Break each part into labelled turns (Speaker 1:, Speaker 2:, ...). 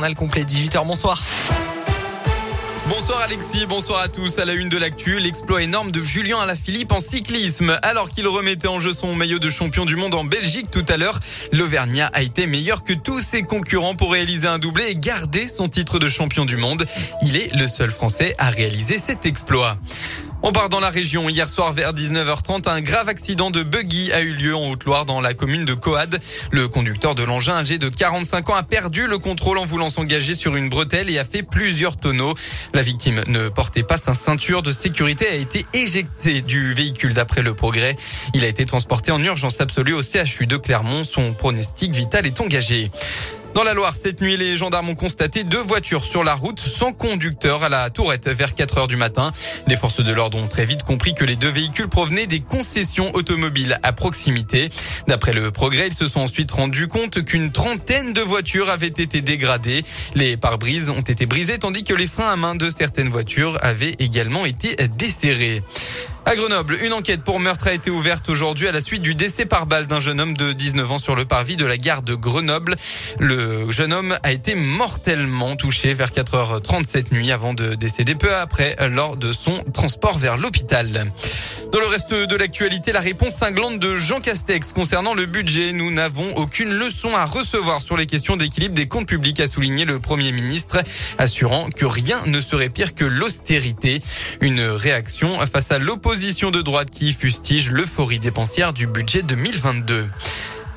Speaker 1: Le complet 18h, bonsoir.
Speaker 2: Bonsoir Alexis, bonsoir à tous. À la une de l'actu, l'exploit énorme de Julien Alaphilippe en cyclisme. Alors qu'il remettait en jeu son maillot de champion du monde en Belgique tout à l'heure, l'Auvergnat a été meilleur que tous ses concurrents pour réaliser un doublé et garder son titre de champion du monde. Il est le seul Français à réaliser cet exploit. On part dans la région. Hier soir vers 19h30, un grave accident de buggy a eu lieu en Haute-Loire dans la commune de Coad. Le conducteur de l'engin âgé de 45 ans a perdu le contrôle en voulant s'engager sur une bretelle et a fait plusieurs tonneaux. La victime ne portait pas sa ceinture de sécurité a été éjecté du véhicule d'après le progrès. Il a été transporté en urgence absolue au CHU de Clermont. Son pronostic vital est engagé. Dans la Loire, cette nuit, les gendarmes ont constaté deux voitures sur la route sans conducteur à la Tourette vers 4 heures du matin. Les forces de l'ordre ont très vite compris que les deux véhicules provenaient des concessions automobiles à proximité. D'après le progrès, ils se sont ensuite rendus compte qu'une trentaine de voitures avaient été dégradées. Les pare-brises ont été brisés tandis que les freins à main de certaines voitures avaient également été desserrés. À Grenoble, une enquête pour meurtre a été ouverte aujourd'hui à la suite du décès par balle d'un jeune homme de 19 ans sur le parvis de la gare de Grenoble. Le jeune homme a été mortellement touché vers 4h37 nuit avant de décéder peu après lors de son transport vers l'hôpital. Dans le reste de l'actualité, la réponse cinglante de Jean Castex concernant le budget. Nous n'avons aucune leçon à recevoir sur les questions d'équilibre des comptes publics, a souligné le Premier ministre, assurant que rien ne serait pire que l'austérité. Une réaction face à l'opposition de droite qui fustige l'euphorie dépensière du budget 2022.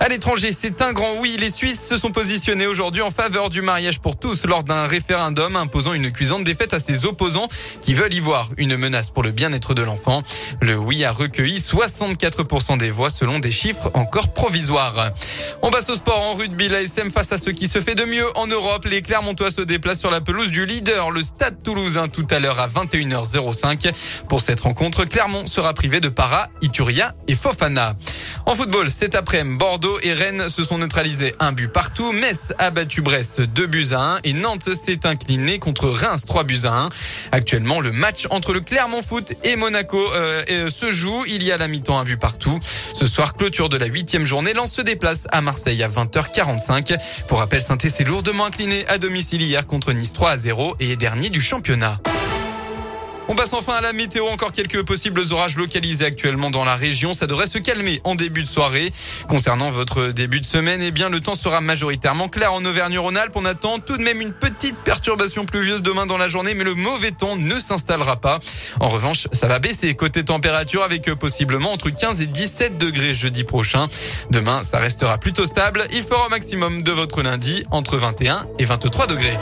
Speaker 2: À l'étranger, c'est un grand oui. Les Suisses se sont positionnés aujourd'hui en faveur du mariage pour tous lors d'un référendum imposant une cuisante défaite à ses opposants qui veulent y voir une menace pour le bien-être de l'enfant. Le oui a recueilli 64% des voix selon des chiffres encore provisoires. On passe au sport en rugby. La SM face à ce qui se fait de mieux en Europe. Les Clermontois se déplacent sur la pelouse du leader, le Stade Toulousain, tout à l'heure à 21h05. Pour cette rencontre, Clermont sera privé de Para, Ituria et Fofana. En football, cet après-midi, Bordeaux et Rennes se sont neutralisés un but partout. Metz a battu Brest 2 buts à 1 et Nantes s'est incliné contre Reims 3 buts à 1. Actuellement, le match entre le Clermont Foot et Monaco euh, se joue. Il y a la mi-temps un but partout. Ce soir, clôture de la huitième journée. Lance se déplace à Marseille à 20h45. Pour rappel, saint s'est lourdement incliné à domicile hier contre Nice 3 à 0 et est dernier du championnat. On passe enfin à la météo. Encore quelques possibles orages localisés actuellement dans la région. Ça devrait se calmer en début de soirée. Concernant votre début de semaine, eh bien, le temps sera majoritairement clair en Auvergne-Rhône-Alpes. On attend tout de même une petite perturbation pluvieuse demain dans la journée, mais le mauvais temps ne s'installera pas. En revanche, ça va baisser côté température avec possiblement entre 15 et 17 degrés jeudi prochain. Demain, ça restera plutôt stable. Il fera au maximum de votre lundi entre 21 et 23 degrés.